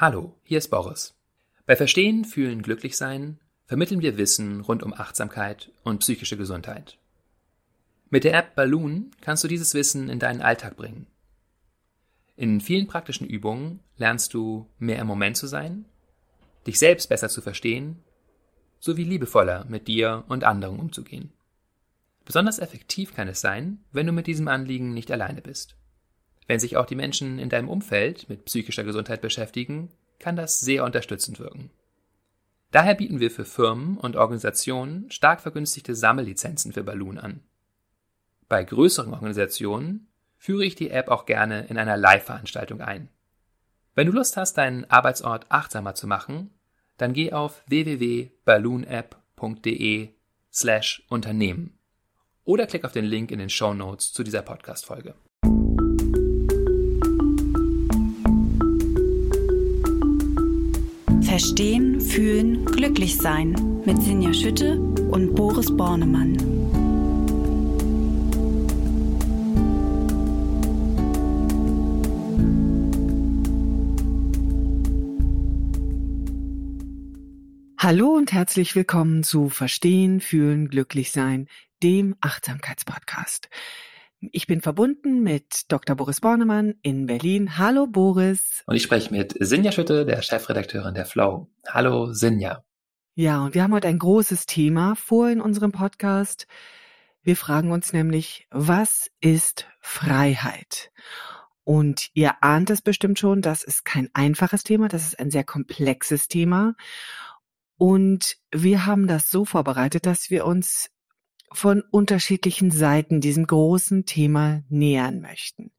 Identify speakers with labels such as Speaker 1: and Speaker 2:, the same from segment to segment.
Speaker 1: Hallo, hier ist Boris. Bei Verstehen, Fühlen, Glücklichsein vermitteln wir Wissen rund um Achtsamkeit und psychische Gesundheit. Mit der App Balloon kannst du dieses Wissen in deinen Alltag bringen. In vielen praktischen Übungen lernst du mehr im Moment zu sein, dich selbst besser zu verstehen, sowie liebevoller mit dir und anderen umzugehen. Besonders effektiv kann es sein, wenn du mit diesem Anliegen nicht alleine bist. Wenn sich auch die Menschen in deinem Umfeld mit psychischer Gesundheit beschäftigen, kann das sehr unterstützend wirken. Daher bieten wir für Firmen und Organisationen stark vergünstigte Sammellizenzen für Balloon an. Bei größeren Organisationen führe ich die App auch gerne in einer Live-Veranstaltung ein. Wenn du Lust hast, deinen Arbeitsort achtsamer zu machen, dann geh auf www.balloonapp.de slash Unternehmen oder klick auf den Link in den Show Notes zu dieser Podcast-Folge.
Speaker 2: Verstehen, Fühlen, Glücklich-Sein mit Sinja Schütte und Boris Bornemann.
Speaker 3: Hallo und herzlich willkommen zu Verstehen, Fühlen, Glücklich-Sein, dem Achtsamkeitspodcast. Ich bin verbunden mit Dr. Boris Bornemann in Berlin. Hallo Boris.
Speaker 1: Und ich spreche mit Sinja Schütte, der Chefredakteurin der Flow. Hallo Sinja.
Speaker 3: Ja, und wir haben heute ein großes Thema vor in unserem Podcast. Wir fragen uns nämlich, was ist Freiheit? Und ihr ahnt es bestimmt schon, das ist kein einfaches Thema, das ist ein sehr komplexes Thema. Und wir haben das so vorbereitet, dass wir uns von unterschiedlichen Seiten diesem großen Thema nähern möchten.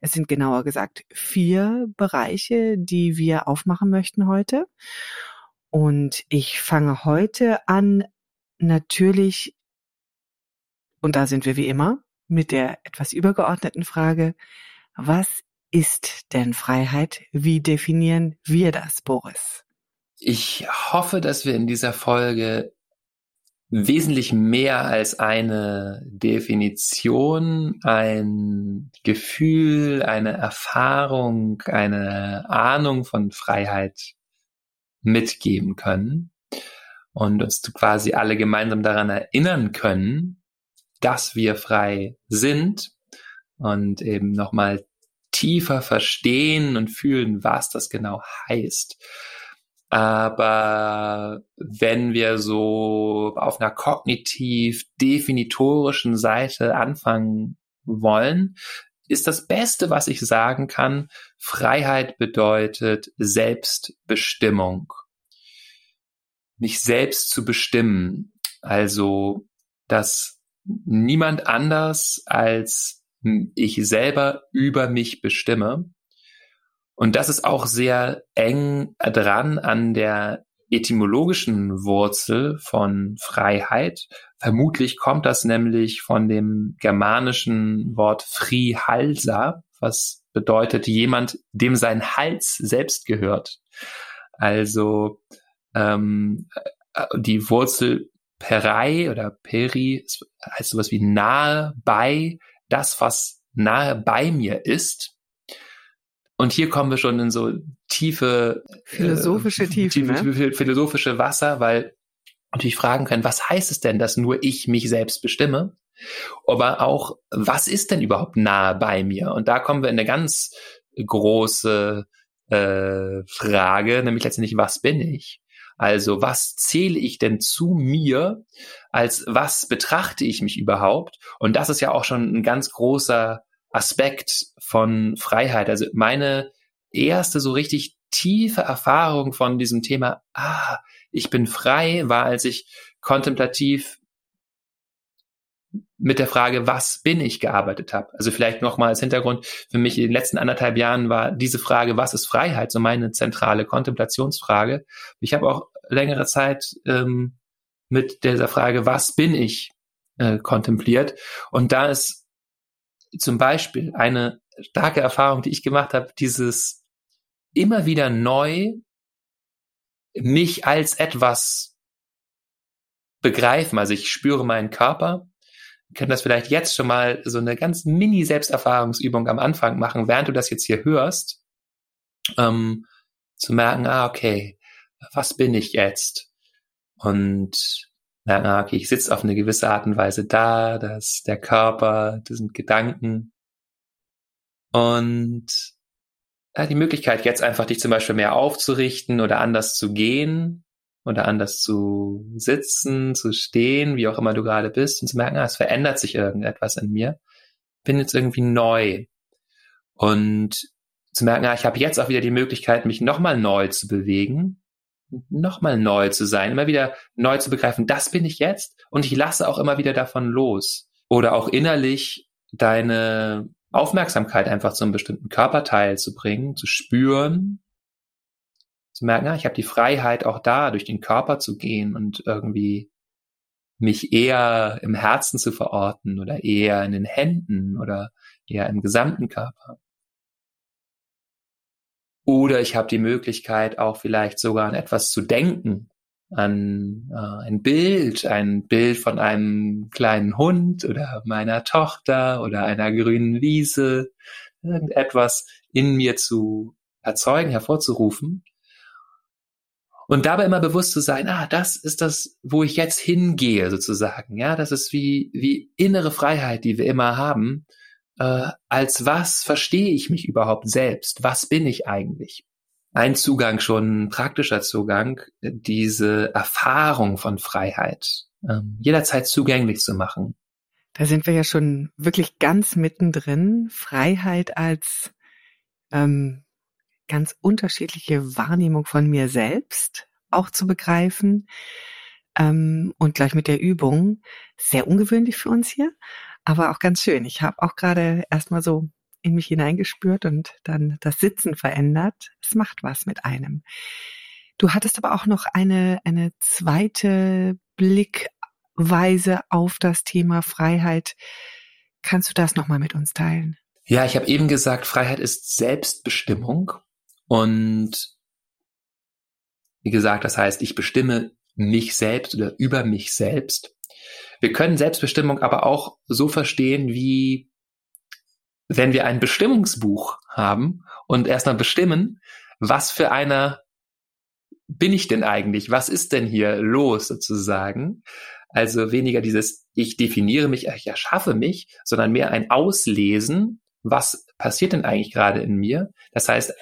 Speaker 3: Es sind genauer gesagt vier Bereiche, die wir aufmachen möchten heute. Und ich fange heute an, natürlich, und da sind wir wie immer, mit der etwas übergeordneten Frage, was ist denn Freiheit? Wie definieren wir das, Boris?
Speaker 1: Ich hoffe, dass wir in dieser Folge wesentlich mehr als eine Definition, ein Gefühl, eine Erfahrung, eine Ahnung von Freiheit mitgeben können und uns quasi alle gemeinsam daran erinnern können, dass wir frei sind und eben nochmal tiefer verstehen und fühlen, was das genau heißt. Aber wenn wir so auf einer kognitiv definitorischen Seite anfangen wollen, ist das Beste, was ich sagen kann, Freiheit bedeutet Selbstbestimmung. Mich selbst zu bestimmen. Also, dass niemand anders als ich selber über mich bestimme und das ist auch sehr eng dran an der etymologischen Wurzel von Freiheit. Vermutlich kommt das nämlich von dem germanischen Wort Frihalsa, was bedeutet jemand, dem sein Hals selbst gehört. Also ähm, äh, die Wurzel perei oder peri heißt sowas wie nahe bei, das, was nahe bei mir ist. Und hier kommen wir schon in so tiefe
Speaker 3: philosophische äh, Tiefen,
Speaker 1: tiefe, ne? philosophische Wasser, weil natürlich fragen können, was heißt es denn, dass nur ich mich selbst bestimme? Aber auch, was ist denn überhaupt nahe bei mir? Und da kommen wir in eine ganz große äh, Frage, nämlich letztendlich, was bin ich? Also, was zähle ich denn zu mir? Als was betrachte ich mich überhaupt? Und das ist ja auch schon ein ganz großer Aspekt von Freiheit. Also meine erste so richtig tiefe Erfahrung von diesem Thema, ah, ich bin frei, war, als ich kontemplativ mit der Frage, was bin ich, gearbeitet habe. Also vielleicht nochmal als Hintergrund, für mich in den letzten anderthalb Jahren war diese Frage, was ist Freiheit, so meine zentrale Kontemplationsfrage. Ich habe auch längere Zeit ähm, mit dieser Frage, was bin ich, äh, kontempliert. Und da ist zum Beispiel eine starke Erfahrung, die ich gemacht habe, dieses immer wieder neu mich als etwas begreifen. Also ich spüre meinen Körper. Wir können das vielleicht jetzt schon mal so eine ganz mini Selbsterfahrungsübung am Anfang machen, während du das jetzt hier hörst. Ähm, zu merken, ah, okay, was bin ich jetzt? Und merken, okay, ich sitze auf eine gewisse Art und Weise da, das ist der Körper, das sind Gedanken. Und ja, die Möglichkeit, jetzt einfach dich zum Beispiel mehr aufzurichten oder anders zu gehen oder anders zu sitzen, zu stehen, wie auch immer du gerade bist und zu merken, ah, es verändert sich irgendetwas in mir. Bin jetzt irgendwie neu. Und zu merken, ah, ich habe jetzt auch wieder die Möglichkeit, mich nochmal neu zu bewegen, nochmal neu zu sein, immer wieder neu zu begreifen, das bin ich jetzt und ich lasse auch immer wieder davon los. Oder auch innerlich deine Aufmerksamkeit einfach zu einem bestimmten Körperteil zu bringen, zu spüren, zu merken, ah, ich habe die Freiheit auch da, durch den Körper zu gehen und irgendwie mich eher im Herzen zu verorten oder eher in den Händen oder eher im gesamten Körper. Oder ich habe die Möglichkeit, auch vielleicht sogar an etwas zu denken, an äh, ein Bild, ein Bild von einem kleinen Hund oder meiner Tochter oder einer grünen Wiese, irgendetwas in mir zu erzeugen, hervorzurufen. Und dabei immer bewusst zu sein, ah, das ist das, wo ich jetzt hingehe, sozusagen. Ja, das ist wie, wie innere Freiheit, die wir immer haben. Äh, als was verstehe ich mich überhaupt selbst? Was bin ich eigentlich? ein Zugang, schon ein praktischer Zugang, diese Erfahrung von Freiheit ähm, jederzeit zugänglich zu machen.
Speaker 3: Da sind wir ja schon wirklich ganz mittendrin. Freiheit als ähm, ganz unterschiedliche Wahrnehmung von mir selbst auch zu begreifen. Ähm, und gleich mit der Übung. Sehr ungewöhnlich für uns hier, aber auch ganz schön. Ich habe auch gerade erstmal so in mich hineingespürt und dann das Sitzen verändert. Es macht was mit einem. Du hattest aber auch noch eine, eine zweite Blickweise auf das Thema Freiheit. Kannst du das nochmal mit uns teilen?
Speaker 1: Ja, ich habe eben gesagt, Freiheit ist Selbstbestimmung. Und wie gesagt, das heißt, ich bestimme mich selbst oder über mich selbst. Wir können Selbstbestimmung aber auch so verstehen wie wenn wir ein Bestimmungsbuch haben und erstmal bestimmen, was für einer bin ich denn eigentlich? Was ist denn hier los sozusagen? Also weniger dieses ich definiere mich, ich erschaffe mich, sondern mehr ein Auslesen, was passiert denn eigentlich gerade in mir? Das heißt,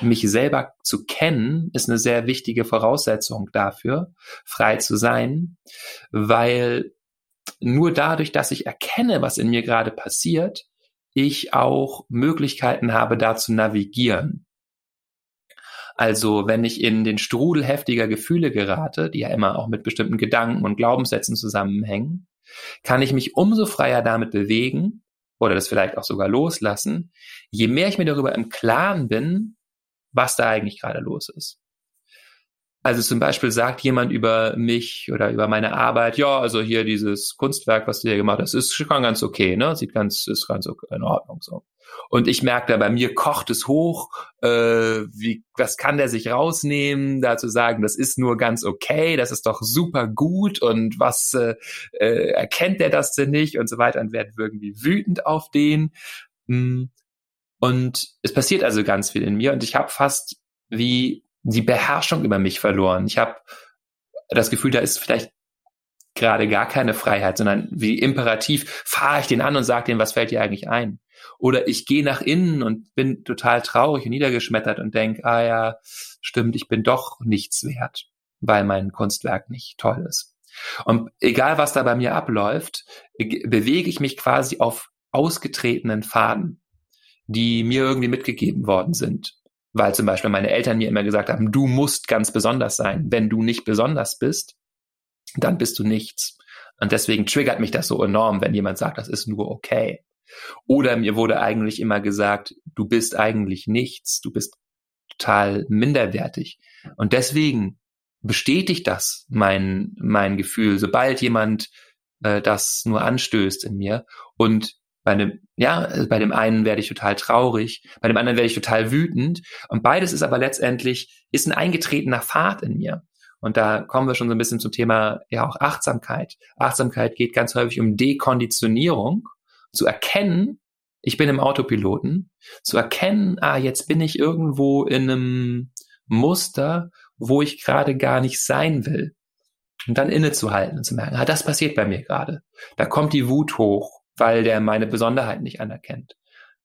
Speaker 1: mich selber zu kennen, ist eine sehr wichtige Voraussetzung dafür, frei zu sein, weil nur dadurch, dass ich erkenne, was in mir gerade passiert, ich auch Möglichkeiten habe, da zu navigieren. Also wenn ich in den Strudel heftiger Gefühle gerate, die ja immer auch mit bestimmten Gedanken und Glaubenssätzen zusammenhängen, kann ich mich umso freier damit bewegen oder das vielleicht auch sogar loslassen, je mehr ich mir darüber im Klaren bin, was da eigentlich gerade los ist. Also zum Beispiel sagt jemand über mich oder über meine Arbeit, ja, also hier dieses Kunstwerk, was du hier gemacht hast, ist schon ganz okay, ne? Sieht ganz, ist ganz okay, in Ordnung so. Und ich merke da, bei mir kocht es hoch, äh, wie, was kann der sich rausnehmen, da zu sagen, das ist nur ganz okay, das ist doch super gut und was äh, äh, erkennt der das denn nicht und so weiter und werde irgendwie wütend auf den. Hm. Und es passiert also ganz viel in mir und ich habe fast wie die Beherrschung über mich verloren. Ich habe das Gefühl, da ist vielleicht gerade gar keine Freiheit, sondern wie imperativ fahre ich den an und sage dem, was fällt dir eigentlich ein? Oder ich gehe nach innen und bin total traurig und niedergeschmettert und denke, ah ja, stimmt, ich bin doch nichts wert, weil mein Kunstwerk nicht toll ist. Und egal, was da bei mir abläuft, bewege ich mich quasi auf ausgetretenen Faden, die mir irgendwie mitgegeben worden sind weil zum Beispiel meine Eltern mir immer gesagt haben, du musst ganz besonders sein. Wenn du nicht besonders bist, dann bist du nichts. Und deswegen triggert mich das so enorm, wenn jemand sagt, das ist nur okay. Oder mir wurde eigentlich immer gesagt, du bist eigentlich nichts, du bist total minderwertig. Und deswegen bestätigt das mein, mein Gefühl, sobald jemand äh, das nur anstößt in mir. Und bei dem, ja, bei dem einen werde ich total traurig, bei dem anderen werde ich total wütend. Und beides ist aber letztendlich, ist ein eingetretener Pfad in mir. Und da kommen wir schon so ein bisschen zum Thema, ja, auch Achtsamkeit. Achtsamkeit geht ganz häufig um Dekonditionierung, zu erkennen, ich bin im Autopiloten, zu erkennen, ah, jetzt bin ich irgendwo in einem Muster, wo ich gerade gar nicht sein will. Und dann innezuhalten und zu merken, ah, das passiert bei mir gerade. Da kommt die Wut hoch, weil der meine Besonderheit nicht anerkennt.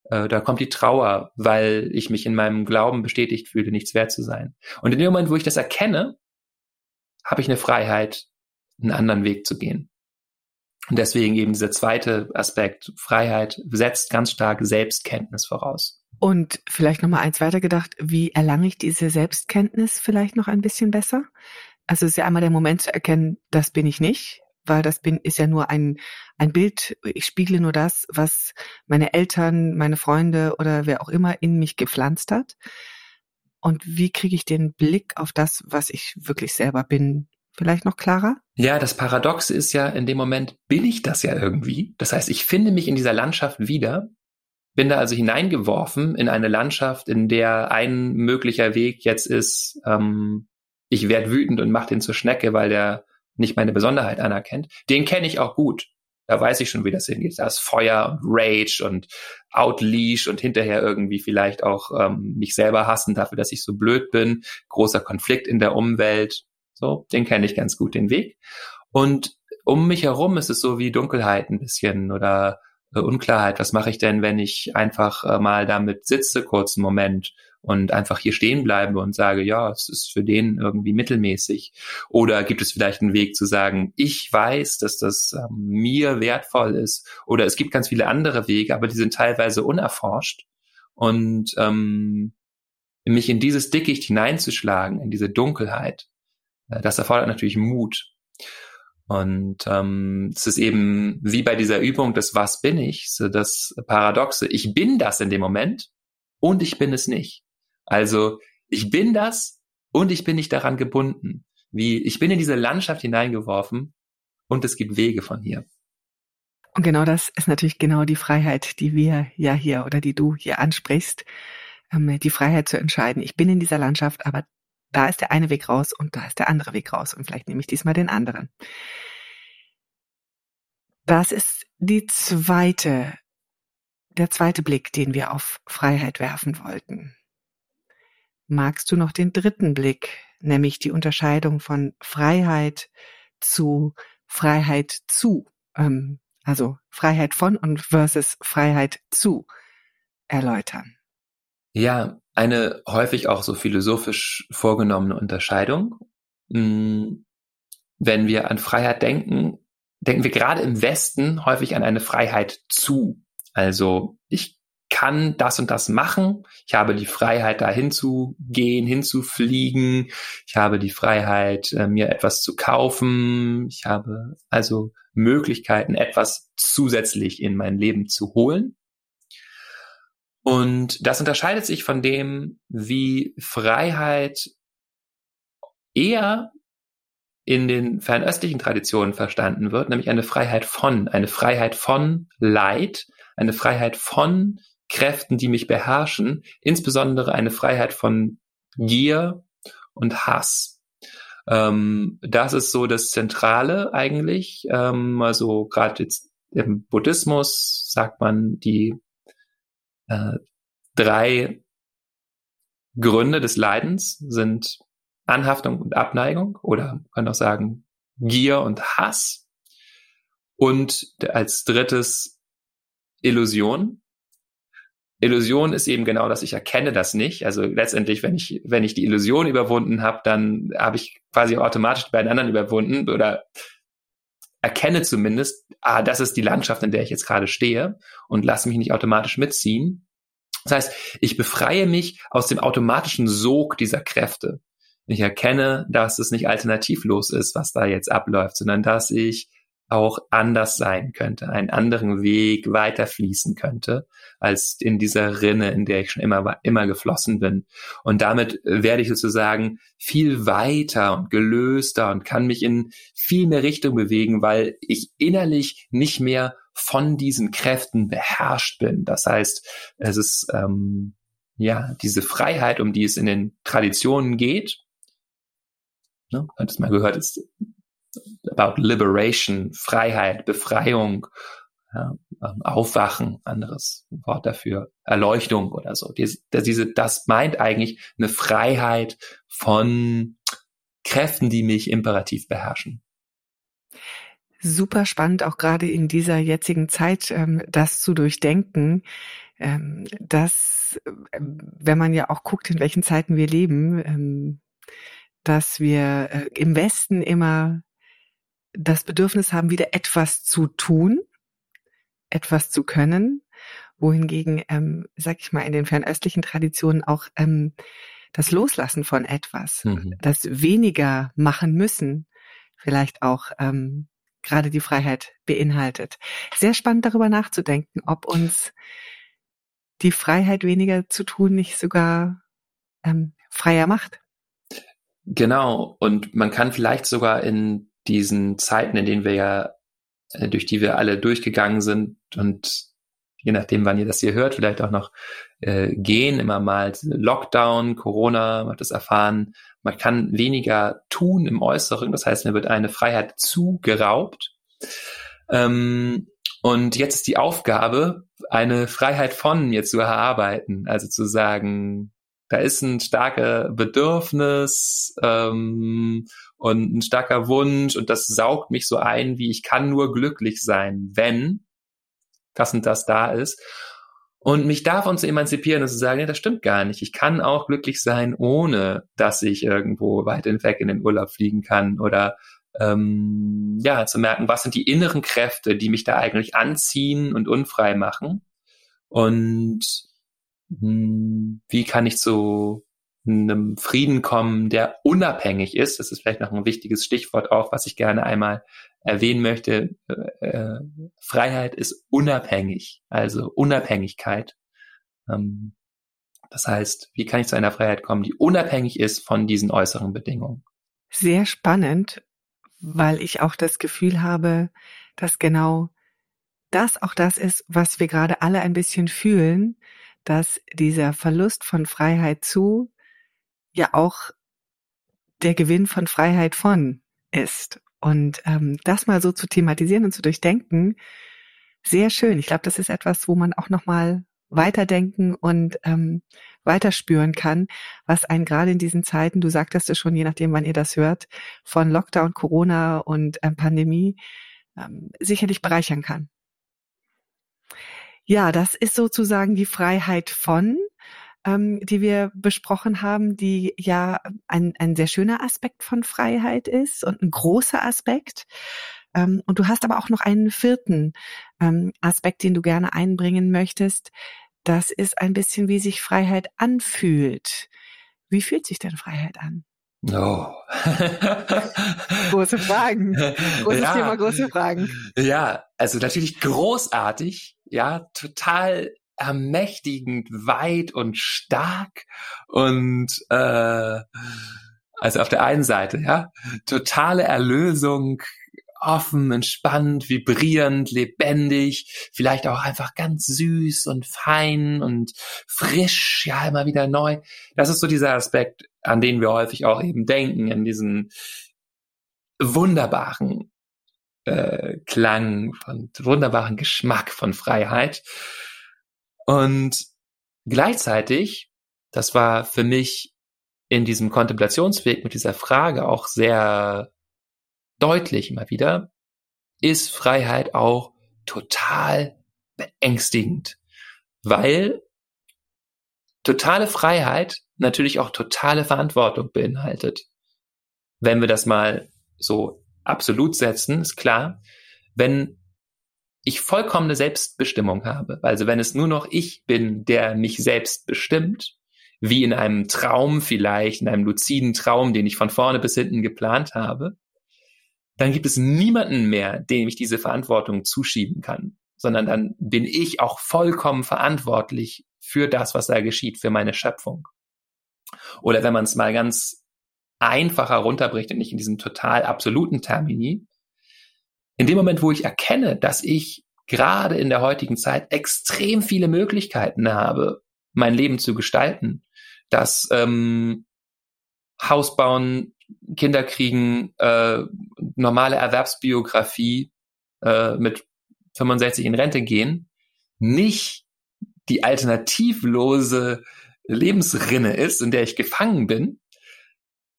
Speaker 1: Äh, da kommt die Trauer, weil ich mich in meinem Glauben bestätigt fühle, nichts wert zu sein. Und in dem Moment, wo ich das erkenne, habe ich eine Freiheit, einen anderen Weg zu gehen. Und deswegen eben dieser zweite Aspekt, Freiheit setzt ganz stark Selbstkenntnis voraus.
Speaker 3: Und vielleicht noch mal eins weitergedacht, wie erlange ich diese Selbstkenntnis vielleicht noch ein bisschen besser? Also es ist ja einmal der Moment zu erkennen, das bin ich nicht, weil das bin, ist ja nur ein, ein Bild. Ich spiegle nur das, was meine Eltern, meine Freunde oder wer auch immer in mich gepflanzt hat. Und wie kriege ich den Blick auf das, was ich wirklich selber bin, vielleicht noch klarer?
Speaker 1: Ja, das Paradoxe ist ja, in dem Moment bin ich das ja irgendwie. Das heißt, ich finde mich in dieser Landschaft wieder, bin da also hineingeworfen in eine Landschaft, in der ein möglicher Weg jetzt ist, ähm, ich werde wütend und mache den zur Schnecke, weil der nicht meine Besonderheit anerkennt. Den kenne ich auch gut. Da weiß ich schon, wie das hingeht. Da ist Feuer und Rage und Outleash und hinterher irgendwie vielleicht auch ähm, mich selber hassen dafür, dass ich so blöd bin. Großer Konflikt in der Umwelt. So, den kenne ich ganz gut, den Weg. Und um mich herum ist es so wie Dunkelheit ein bisschen oder äh, Unklarheit. Was mache ich denn, wenn ich einfach äh, mal damit sitze, kurz einen Moment und einfach hier stehen bleibe und sage, ja, es ist für den irgendwie mittelmäßig. Oder gibt es vielleicht einen Weg zu sagen, ich weiß, dass das ähm, mir wertvoll ist. Oder es gibt ganz viele andere Wege, aber die sind teilweise unerforscht. Und ähm, mich in dieses Dickicht hineinzuschlagen, in diese Dunkelheit, äh, das erfordert natürlich Mut. Und ähm, es ist eben wie bei dieser Übung das Was bin ich, so das Paradoxe. Ich bin das in dem Moment und ich bin es nicht. Also ich bin das und ich bin nicht daran gebunden. Wie ich bin in diese Landschaft hineingeworfen und es gibt Wege von hier.
Speaker 3: Und genau das ist natürlich genau die Freiheit, die wir ja hier oder die du hier ansprichst. Ähm, die Freiheit zu entscheiden. Ich bin in dieser Landschaft, aber da ist der eine Weg raus und da ist der andere Weg raus. Und vielleicht nehme ich diesmal den anderen. Das ist die zweite, der zweite Blick, den wir auf Freiheit werfen wollten magst du noch den dritten Blick, nämlich die Unterscheidung von Freiheit zu Freiheit zu, ähm, also Freiheit von und versus Freiheit zu erläutern?
Speaker 1: Ja, eine häufig auch so philosophisch vorgenommene Unterscheidung. Hm, wenn wir an Freiheit denken, denken wir gerade im Westen häufig an eine Freiheit zu. Also ich kann das und das machen. Ich habe die Freiheit, da hinzugehen, hinzufliegen. Ich habe die Freiheit, äh, mir etwas zu kaufen. Ich habe also Möglichkeiten, etwas zusätzlich in mein Leben zu holen. Und das unterscheidet sich von dem, wie Freiheit eher in den fernöstlichen Traditionen verstanden wird, nämlich eine Freiheit von, eine Freiheit von Leid, eine Freiheit von Kräften, die mich beherrschen, insbesondere eine Freiheit von Gier und Hass. Ähm, das ist so das Zentrale eigentlich. Ähm, also gerade jetzt im Buddhismus sagt man die äh, drei Gründe des Leidens sind Anhaftung und Abneigung oder man kann auch sagen Gier und Hass. Und als drittes Illusion. Illusion ist eben genau das, ich erkenne das nicht. Also letztendlich, wenn ich, wenn ich die Illusion überwunden habe, dann habe ich quasi automatisch die beiden anderen überwunden oder erkenne zumindest, ah, das ist die Landschaft, in der ich jetzt gerade stehe und lasse mich nicht automatisch mitziehen. Das heißt, ich befreie mich aus dem automatischen Sog dieser Kräfte. Ich erkenne, dass es nicht alternativlos ist, was da jetzt abläuft, sondern dass ich auch anders sein könnte, einen anderen Weg weiterfließen könnte, als in dieser Rinne, in der ich schon immer, immer geflossen bin. Und damit werde ich sozusagen viel weiter und gelöster und kann mich in viel mehr Richtung bewegen, weil ich innerlich nicht mehr von diesen Kräften beherrscht bin. Das heißt, es ist ähm, ja diese Freiheit, um die es in den Traditionen geht. Ne, hat es mal gehört, ist about liberation, Freiheit, Befreiung, Ja, ähm, Aufwachen, anderes Wort dafür, Erleuchtung oder so. Diese, das meint eigentlich eine Freiheit von Kräften, die mich imperativ beherrschen.
Speaker 3: Super spannend, auch gerade in dieser jetzigen Zeit, ähm, das zu durchdenken, ähm, dass, wenn man ja auch guckt, in welchen Zeiten wir leben, dass wir äh, im Westen immer das Bedürfnis haben, wieder etwas zu tun, etwas zu können, wohingegen, ähm, sag ich mal, in den fernöstlichen Traditionen auch ähm, das Loslassen von etwas, mhm. das weniger machen müssen, vielleicht auch ähm, gerade die Freiheit beinhaltet. Sehr spannend darüber nachzudenken, ob uns die Freiheit weniger zu tun nicht sogar ähm, freier macht.
Speaker 1: Genau. Und man kann vielleicht sogar in diesen Zeiten, in denen wir ja, äh, durch die wir alle durchgegangen sind und je nachdem, wann ihr das hier hört, vielleicht auch noch äh, gehen, immer mal Lockdown, Corona, man hat das erfahren, man kann weniger tun im Äußeren, das heißt, mir wird eine Freiheit zugeraubt. Ähm, und jetzt ist die Aufgabe, eine Freiheit von mir zu erarbeiten, also zu sagen, da ist ein starker Bedürfnis ähm, und ein starker Wunsch und das saugt mich so ein, wie ich kann nur glücklich sein, wenn das und das da ist. Und mich davon zu emanzipieren und zu sagen, ja, das stimmt gar nicht. Ich kann auch glücklich sein, ohne dass ich irgendwo weit hinweg in den Urlaub fliegen kann oder ähm, ja, zu merken, was sind die inneren Kräfte, die mich da eigentlich anziehen und unfrei machen. Und hm, wie kann ich zu einem Frieden kommen, der unabhängig ist. Das ist vielleicht noch ein wichtiges Stichwort auch, was ich gerne einmal erwähnen möchte. Äh, äh Freiheit ist unabhängig, also Unabhängigkeit. Ähm, das heißt, wie kann ich zu einer Freiheit kommen, die unabhängig ist von diesen äußeren Bedingungen?
Speaker 3: Sehr spannend, weil ich auch das Gefühl habe, dass genau das auch das ist, was wir gerade alle ein bisschen fühlen, dass dieser Verlust von Freiheit zu ja auch der Gewinn von Freiheit von ist. Und ähm, das mal so zu thematisieren und zu durchdenken, sehr schön. Ich glaube, das ist etwas, wo man auch nochmal weiterdenken und ähm, weiterspüren kann, was einen gerade in diesen Zeiten, du sagtest es schon, je nachdem, wann ihr das hört, von Lockdown, Corona und ähm, Pandemie ähm, sicherlich bereichern kann. Ja, das ist sozusagen die Freiheit von, ähm, die wir besprochen haben, die ja ein, ein sehr schöner Aspekt von Freiheit ist und ein großer Aspekt. Ähm, und du hast aber auch noch einen vierten ähm, Aspekt, den du gerne einbringen möchtest. Das ist ein bisschen, wie sich Freiheit anfühlt. Wie fühlt sich denn Freiheit an?
Speaker 1: Oh.
Speaker 3: große Fragen. Großes ja. Thema, große Fragen.
Speaker 1: Ja, also natürlich großartig, ja, total ermächtigend, weit und stark und äh, also auf der einen Seite, ja, totale Erlösung, offen, entspannt, vibrierend, lebendig, vielleicht auch einfach ganz süß und fein und frisch, ja, immer wieder neu. Das ist so dieser Aspekt, an den wir häufig auch eben denken, in diesen wunderbaren äh, Klang und wunderbaren Geschmack von Freiheit. Und gleichzeitig, das war für mich in diesem Kontemplationsweg mit dieser Frage auch sehr deutlich immer wieder, ist Freiheit auch total beängstigend, weil totale Freiheit natürlich auch totale Verantwortung beinhaltet. Wenn wir das mal so absolut setzen, ist klar, wenn ich vollkommene Selbstbestimmung habe, also wenn es nur noch ich bin, der mich selbst bestimmt, wie in einem Traum vielleicht, in einem luziden Traum, den ich von vorne bis hinten geplant habe, dann gibt es niemanden mehr, dem ich diese Verantwortung zuschieben kann, sondern dann bin ich auch vollkommen verantwortlich für das, was da geschieht, für meine Schöpfung. Oder wenn man es mal ganz einfacher runterbricht und nicht in diesem total absoluten Termini, in dem Moment, wo ich erkenne, dass ich gerade in der heutigen Zeit extrem viele Möglichkeiten habe, mein Leben zu gestalten, dass ähm, Haus bauen, Kinder kriegen, äh, normale Erwerbsbiografie äh, mit 65 in Rente gehen nicht die alternativlose Lebensrinne ist, in der ich gefangen bin,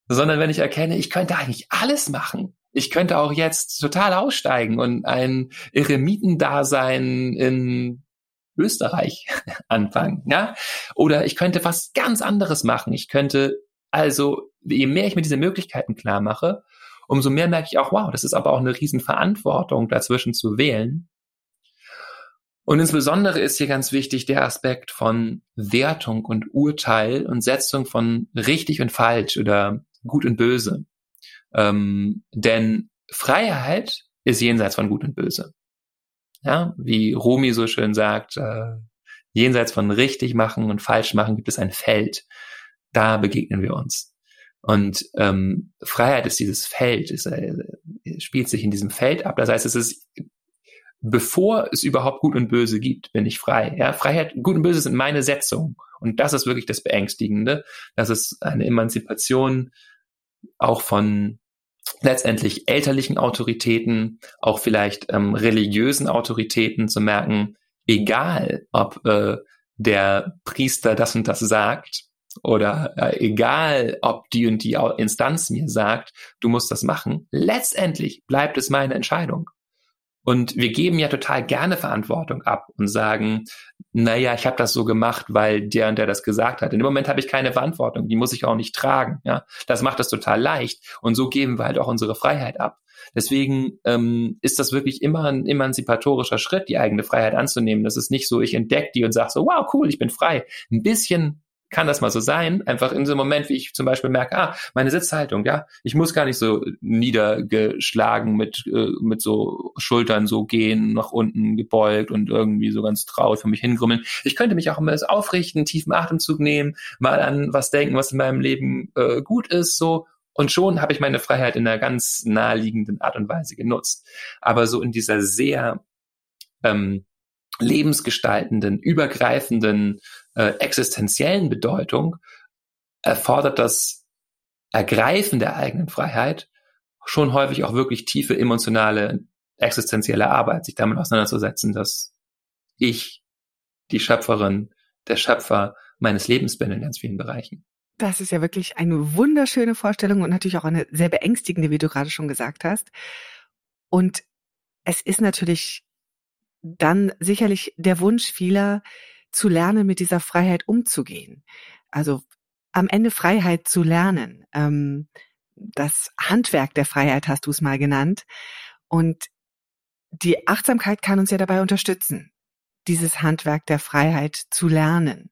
Speaker 1: sondern wenn ich erkenne, ich könnte eigentlich alles machen. Ich könnte auch jetzt total aussteigen und ein Eremitendasein in Österreich anfangen, ja? Oder ich könnte was ganz anderes machen. Ich könnte also, je mehr ich mir diese Möglichkeiten klar mache, umso mehr merke ich auch, wow, das ist aber auch eine Riesenverantwortung, dazwischen zu wählen. Und insbesondere ist hier ganz wichtig der Aspekt von Wertung und Urteil und Setzung von richtig und falsch oder gut und böse. Ähm, denn Freiheit ist jenseits von gut und böse. Ja, wie Rumi so schön sagt, äh, jenseits von richtig machen und falsch machen gibt es ein Feld. Da begegnen wir uns. Und ähm, Freiheit ist dieses Feld, es äh, spielt sich in diesem Feld ab. Das heißt, es ist bevor es überhaupt Gut und Böse gibt, bin ich frei. Ja, Freiheit, Gut und Böse sind meine Setzung. Und das ist wirklich das Beängstigende. Das ist eine Emanzipation auch von letztendlich elterlichen Autoritäten, auch vielleicht ähm, religiösen Autoritäten zu merken, egal ob äh, der Priester das und das sagt oder äh, egal ob die und die Instanz mir sagt, du musst das machen, letztendlich bleibt es meine Entscheidung. Und wir geben ja total gerne Verantwortung ab und sagen, naja, ich habe das so gemacht, weil der und der das gesagt hat. In dem Moment habe ich keine Verantwortung, die muss ich auch nicht tragen. Ja, Das macht das total leicht. Und so geben wir halt auch unsere Freiheit ab. Deswegen ähm, ist das wirklich immer ein emanzipatorischer Schritt, die eigene Freiheit anzunehmen. Das ist nicht so, ich entdecke die und sage so, wow, cool, ich bin frei. Ein bisschen kann das mal so sein. Einfach in so einem Moment, wie ich zum Beispiel merke, ah, meine Sitzhaltung, ja, ich muss gar nicht so niedergeschlagen mit, äh, mit so Schultern so gehen, nach unten gebeugt und irgendwie so ganz traurig für mich hingrümmeln. Ich könnte mich auch immer aufrichten, tiefen Atemzug nehmen, mal an was denken, was in meinem Leben äh, gut ist, so. Und schon habe ich meine Freiheit in einer ganz naheliegenden Art und Weise genutzt. Aber so in dieser sehr ähm, lebensgestaltenden, übergreifenden, äh, existenziellen Bedeutung erfordert das Ergreifen der eigenen Freiheit schon häufig auch wirklich tiefe emotionale, existenzielle Arbeit, sich damit auseinanderzusetzen, dass ich die Schöpferin, der Schöpfer meines Lebens bin in ganz vielen Bereichen.
Speaker 3: Das ist ja wirklich eine wunderschöne Vorstellung und natürlich auch eine sehr beängstigende, wie du gerade schon gesagt hast. Und es ist natürlich dann sicherlich der Wunsch vieler, zu lernen, mit dieser Freiheit umzugehen. Also am Ende Freiheit zu lernen. Ähm, das Handwerk der Freiheit hast du es mal genannt. Und die Achtsamkeit kann uns ja dabei unterstützen, dieses Handwerk der Freiheit zu lernen.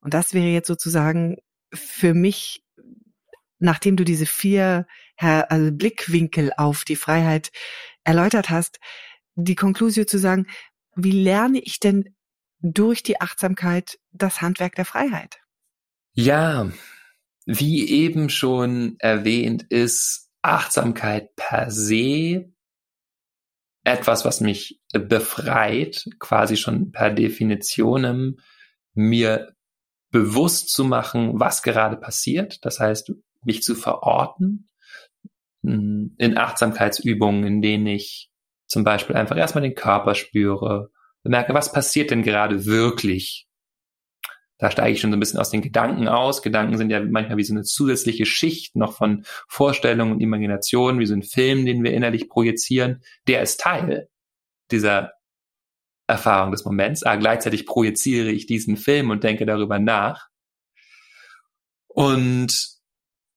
Speaker 3: Und das wäre jetzt sozusagen für mich, nachdem du diese vier also Blickwinkel auf die Freiheit erläutert hast, die Konklusion zu sagen, wie lerne ich denn durch die Achtsamkeit das Handwerk der Freiheit?
Speaker 1: Ja, wie eben schon erwähnt, ist Achtsamkeit per se etwas, was mich befreit, quasi schon per Definition, mir bewusst zu machen, was gerade passiert. Das heißt, mich zu verorten in Achtsamkeitsübungen, in denen ich zum Beispiel einfach erstmal den Körper spüre, bemerke, was passiert denn gerade wirklich? Da steige ich schon so ein bisschen aus den Gedanken aus. Gedanken sind ja manchmal wie so eine zusätzliche Schicht noch von Vorstellungen und Imaginationen, wie so ein Film, den wir innerlich projizieren. Der ist Teil dieser Erfahrung des Moments. Aber gleichzeitig projiziere ich diesen Film und denke darüber nach. Und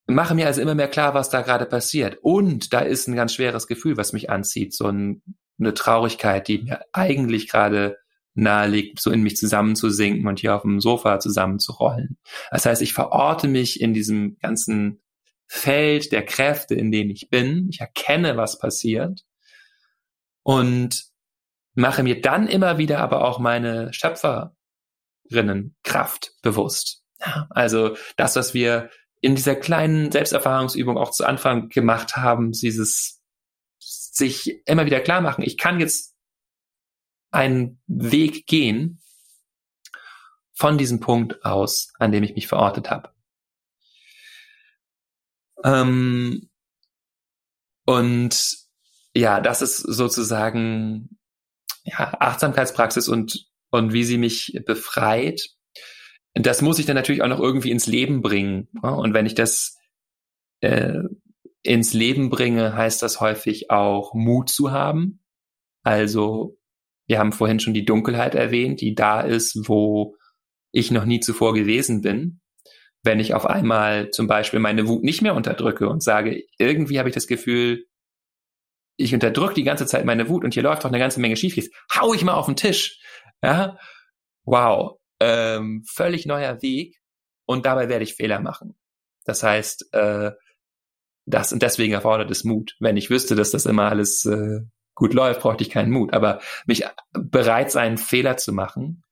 Speaker 1: mache mir also immer mehr klar, was da gerade passiert. Und da ist ein ganz schweres Gefühl, was mich anzieht. So ein, eine Traurigkeit, die mir eigentlich gerade nahe liegt, so in mich zusammenzusinken und hier auf dem Sofa zusammenzurollen. Das heißt, ich verorte mich in diesem ganzen Feld der Kräfte, in denen ich bin. Ich erkenne, was passiert und mache mir dann immer wieder aber auch meine Schöpferinnenkraft bewusst. Also das, was wir in dieser kleinen Selbsterfahrungsübung auch zu Anfang gemacht haben, dieses sich immer wieder klar machen, ich kann jetzt einen Weg gehen von diesem Punkt aus, an dem ich mich verortet habe. Ähm, und ja, das ist sozusagen ja, Achtsamkeitspraxis und, und wie sie mich befreit, das muss ich dann natürlich auch noch irgendwie ins Leben bringen. Und wenn ich das äh, ins Leben bringe, heißt das häufig auch Mut zu haben. Also wir haben vorhin schon die Dunkelheit erwähnt, die da ist, wo ich noch nie zuvor gewesen bin. Wenn ich auf einmal zum Beispiel meine Wut nicht mehr unterdrücke und sage, irgendwie habe ich das Gefühl, ich unterdrücke die ganze Zeit meine Wut und hier läuft doch eine ganze Menge schief, jetzt hau ich mal auf den Tisch. Ja, wow, ähm, völlig neuer Weg und dabei werde ich Fehler machen. Das heißt, äh, das und deswegen erfordert es Mut. Wenn ich wüsste, dass das immer alles äh, gut läuft, bräuchte ich keinen Mut. Aber mich bereit sein, Fehler zu machen,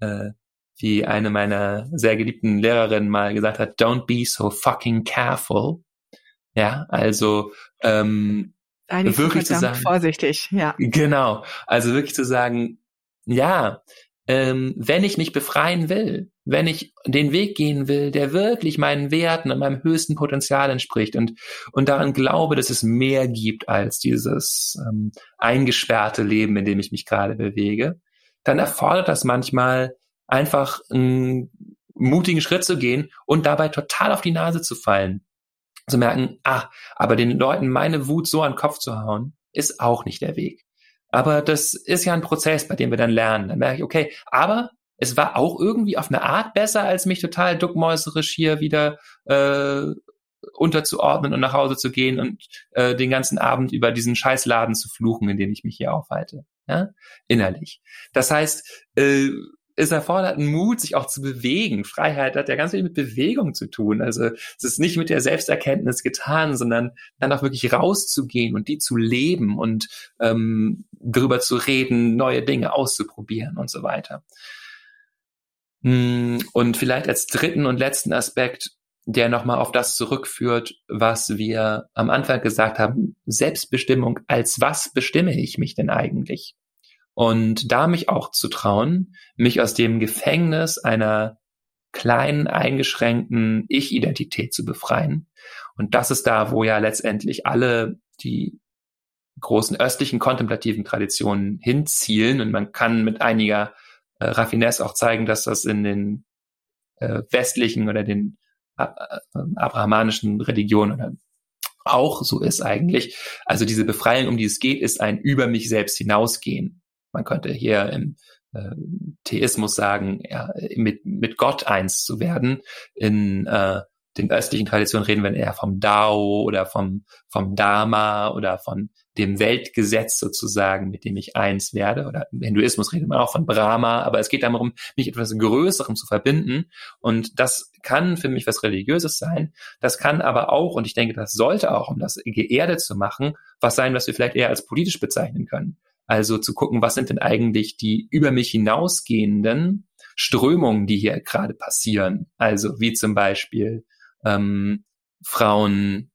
Speaker 1: äh, wie eine meiner sehr geliebten Lehrerinnen mal gesagt hat, don't be so fucking careful. Ja, also ähm,
Speaker 3: Eigentlich wirklich zu sagen, vorsichtig, ja.
Speaker 1: Genau, also wirklich zu sagen, ja, ähm, wenn ich mich befreien will, wenn ich den Weg gehen will, der wirklich meinen Werten und meinem höchsten Potenzial entspricht und, und daran glaube, dass es mehr gibt als dieses ähm, eingesperrte Leben, in dem ich mich gerade bewege, dann erfordert das manchmal einfach einen mutigen Schritt zu gehen und dabei total auf die Nase zu fallen. Zu merken, ah, aber den Leuten meine Wut so an den Kopf zu hauen, ist auch nicht der Weg. Aber das ist ja ein Prozess, bei dem wir dann lernen. Dann merke ich, okay, aber es war auch irgendwie auf eine Art besser, als mich total duckmäuserisch hier wieder äh, unterzuordnen und nach Hause zu gehen und äh, den ganzen Abend über diesen Scheißladen zu fluchen, in dem ich mich hier aufhalte. Ja? Innerlich. Das heißt, äh, es erfordert einen Mut, sich auch zu bewegen. Freiheit hat ja ganz viel mit Bewegung zu tun. Also es ist nicht mit der Selbsterkenntnis getan, sondern dann auch wirklich rauszugehen und die zu leben und ähm, darüber zu reden, neue Dinge auszuprobieren und so weiter. Hm, und vielleicht als dritten und letzten Aspekt, der nochmal auf das zurückführt, was wir am Anfang gesagt haben, Selbstbestimmung, als was bestimme ich mich denn eigentlich? Und da mich auch zu trauen, mich aus dem Gefängnis einer kleinen, eingeschränkten Ich-Identität zu befreien. Und das ist da, wo ja letztendlich alle die großen östlichen kontemplativen Traditionen hinzielen. Und man kann mit einiger äh, Raffinesse auch zeigen, dass das in den äh, westlichen oder den äh, abrahamanischen Religionen auch so ist eigentlich. Also diese Befreiung, um die es geht, ist ein über mich selbst hinausgehen. Man könnte hier im äh, Theismus sagen, ja, mit, mit Gott eins zu werden. In äh, den östlichen Traditionen reden wir eher vom Dao oder vom, vom Dharma oder von dem Weltgesetz sozusagen, mit dem ich eins werde. Oder im Hinduismus redet man auch von Brahma, aber es geht darum, mich etwas Größerem zu verbinden. Und das kann für mich was Religiöses sein. Das kann aber auch, und ich denke, das sollte auch, um das geerdet zu machen, was sein, was wir vielleicht eher als politisch bezeichnen können. Also zu gucken, was sind denn eigentlich die über mich hinausgehenden Strömungen, die hier gerade passieren. Also wie zum Beispiel ähm, Frauen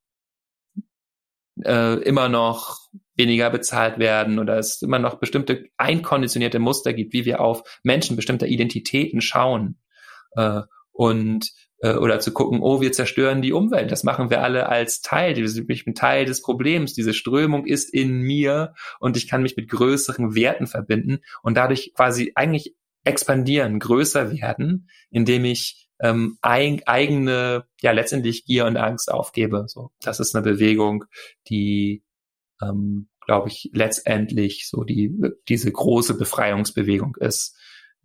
Speaker 1: äh, immer noch weniger bezahlt werden oder es immer noch bestimmte einkonditionierte Muster gibt, wie wir auf Menschen bestimmter Identitäten schauen. Äh, und äh, oder zu gucken, oh, wir zerstören die Umwelt. Das machen wir alle als Teil. Ich bin Teil des Problems. Diese Strömung ist in mir und ich kann mich mit größeren Werten verbinden und dadurch quasi eigentlich expandieren, größer werden, indem ich ähm, ein, eigene, ja letztendlich Gier und Angst aufgebe. So, das ist eine Bewegung, die, ähm, glaube ich, letztendlich so die diese große Befreiungsbewegung ist,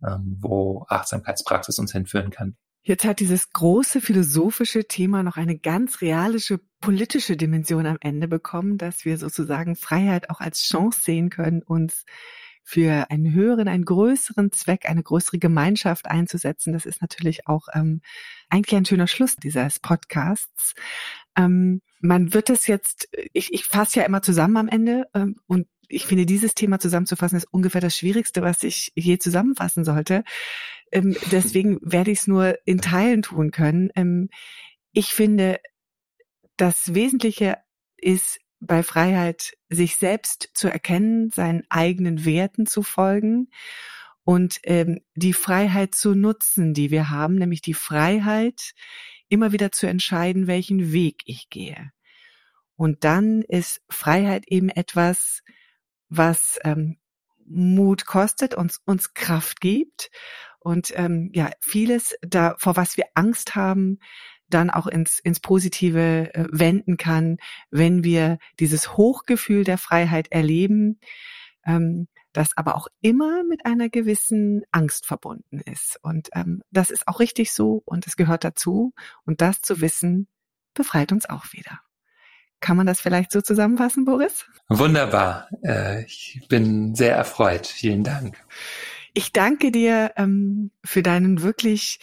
Speaker 1: ähm, wo Achtsamkeitspraxis uns hinführen kann.
Speaker 3: Jetzt hat dieses große philosophische Thema noch eine ganz realische politische Dimension am Ende bekommen, dass wir sozusagen Freiheit auch als Chance sehen können, uns für einen höheren, einen größeren Zweck, eine größere Gemeinschaft einzusetzen. Das ist natürlich auch ähm, eigentlich ein schöner Schluss dieses Podcasts. Ähm, man wird es jetzt, ich, ich fasse ja immer zusammen am Ende ähm, und ich finde, dieses Thema zusammenzufassen ist ungefähr das Schwierigste, was ich je zusammenfassen sollte. Ähm, deswegen werde ich es nur in Teilen tun können. Ähm, ich finde, das Wesentliche ist bei Freiheit, sich selbst zu erkennen, seinen eigenen Werten zu folgen und ähm, die Freiheit zu nutzen, die wir haben, nämlich die Freiheit, immer wieder zu entscheiden, welchen Weg ich gehe. Und dann ist Freiheit eben etwas, was ähm, Mut kostet, uns, uns Kraft gibt und ähm, ja, vieles da, vor was wir Angst haben, dann auch ins, ins Positive äh, wenden kann, wenn wir dieses Hochgefühl der Freiheit erleben, ähm, das aber auch immer mit einer gewissen Angst verbunden ist. Und ähm, das ist auch richtig so und es gehört dazu. Und das zu wissen, befreit uns auch wieder. Kann man das vielleicht so zusammenfassen, Boris?
Speaker 1: Wunderbar. Äh, ich bin sehr erfreut. Vielen Dank.
Speaker 3: Ich danke dir ähm, für deinen wirklich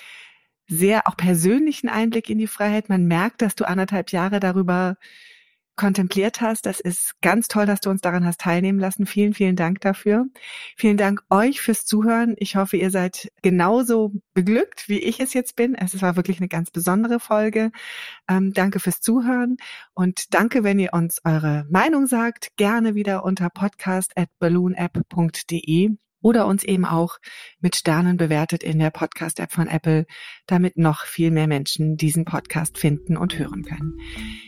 Speaker 3: sehr auch persönlichen Einblick in die Freiheit. Man merkt, dass du anderthalb Jahre darüber kontempliert hast. Das ist ganz toll, dass du uns daran hast teilnehmen lassen. Vielen, vielen Dank dafür. Vielen Dank euch fürs Zuhören. Ich hoffe, ihr seid genauso beglückt, wie ich es jetzt bin. Es war wirklich eine ganz besondere Folge. Ähm, danke fürs Zuhören und danke, wenn ihr uns eure Meinung sagt. Gerne wieder unter podcast at balloonapp.de oder uns eben auch mit Sternen bewertet in der Podcast-App von Apple, damit noch viel mehr Menschen diesen Podcast finden und hören können.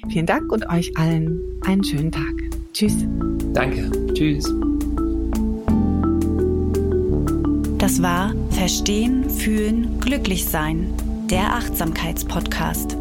Speaker 3: Vielen Dank und euch allen einen schönen Tag. Tschüss.
Speaker 1: Danke. Tschüss.
Speaker 2: Das war Verstehen, Fühlen, Glücklich sein, der Achtsamkeitspodcast.